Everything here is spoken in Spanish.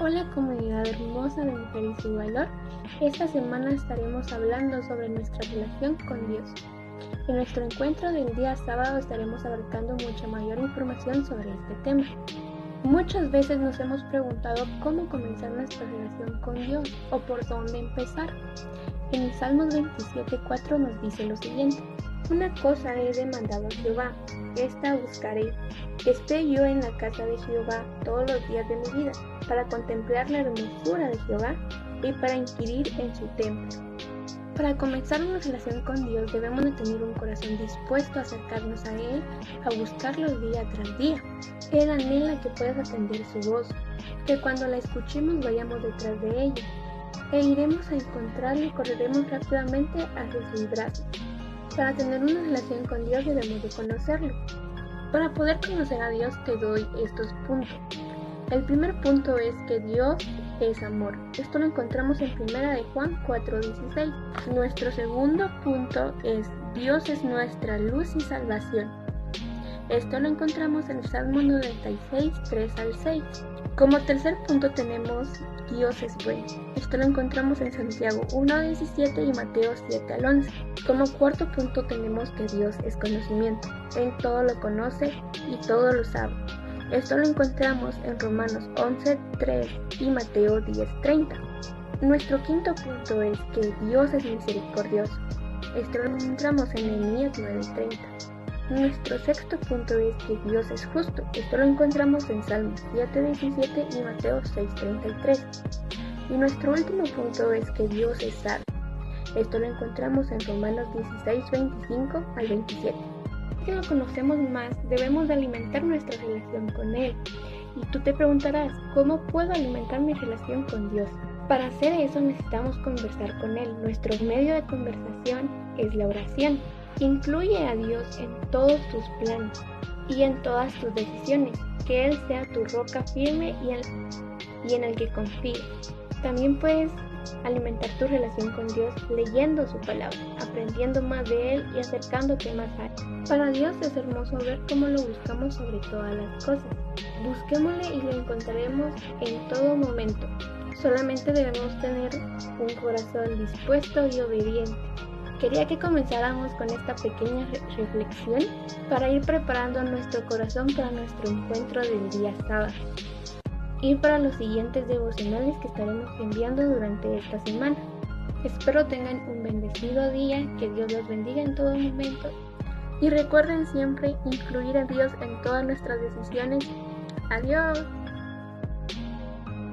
Hola comunidad hermosa de Mujer y valor. Esta semana estaremos hablando sobre nuestra relación con Dios. En nuestro encuentro del día sábado estaremos abarcando mucha mayor información sobre este tema. Muchas veces nos hemos preguntado cómo comenzar nuestra relación con Dios o por dónde empezar. En el Salmos 27.4 nos dice lo siguiente. Una cosa he demandado a Jehová, esta buscaré, que esté yo en la casa de Jehová todos los días de mi vida, para contemplar la hermosura de Jehová y para inquirir en su templo. Para comenzar una relación con Dios debemos de tener un corazón dispuesto a acercarnos a Él, a buscarlo día tras día. Él anhela que puedas atender su voz, que cuando la escuchemos vayamos detrás de ella, e iremos a encontrarlo y correremos rápidamente hacia sus brazos. Para tener una relación con Dios debemos de conocerlo. Para poder conocer a Dios te doy estos puntos. El primer punto es que Dios es amor. Esto lo encontramos en primera de Juan 4:16. Nuestro segundo punto es Dios es nuestra luz y salvación. Esto lo encontramos en el Salmo 96, 3 al 6. Como tercer punto tenemos Dios es bueno. Esto lo encontramos en Santiago 1.17 y Mateo 7 al 11. Como cuarto punto tenemos que Dios es conocimiento. Él todo lo conoce y todo lo sabe. Esto lo encontramos en Romanos 11.3 y Mateo 10.30. Nuestro quinto punto es que Dios es misericordioso. Esto lo encontramos en Nehemías 9.30. Nuestro sexto punto es que Dios es justo. Esto lo encontramos en Salmos 7.17 y Mateo 6.33. Y nuestro último punto es que Dios es sabio. Esto lo encontramos en Romanos 16.25 al 27. Si lo conocemos más, debemos de alimentar nuestra relación con Él. Y tú te preguntarás, ¿cómo puedo alimentar mi relación con Dios? Para hacer eso necesitamos conversar con Él. Nuestro medio de conversación es la oración. Incluye a Dios en todos tus planes y en todas tus decisiones, que Él sea tu roca firme y, y en el que confíes. También puedes alimentar tu relación con Dios leyendo su palabra, aprendiendo más de Él y acercándote más a Él. Para Dios es hermoso ver cómo lo buscamos sobre todas las cosas. Busquémosle y lo encontraremos en todo momento. Solamente debemos tener un corazón dispuesto y obediente. Quería que comenzáramos con esta pequeña reflexión para ir preparando nuestro corazón para nuestro encuentro del día sábado y para los siguientes devocionales que estaremos enviando durante esta semana. Espero tengan un bendecido día, que Dios los bendiga en todo momento y recuerden siempre incluir a Dios en todas nuestras decisiones. Adiós.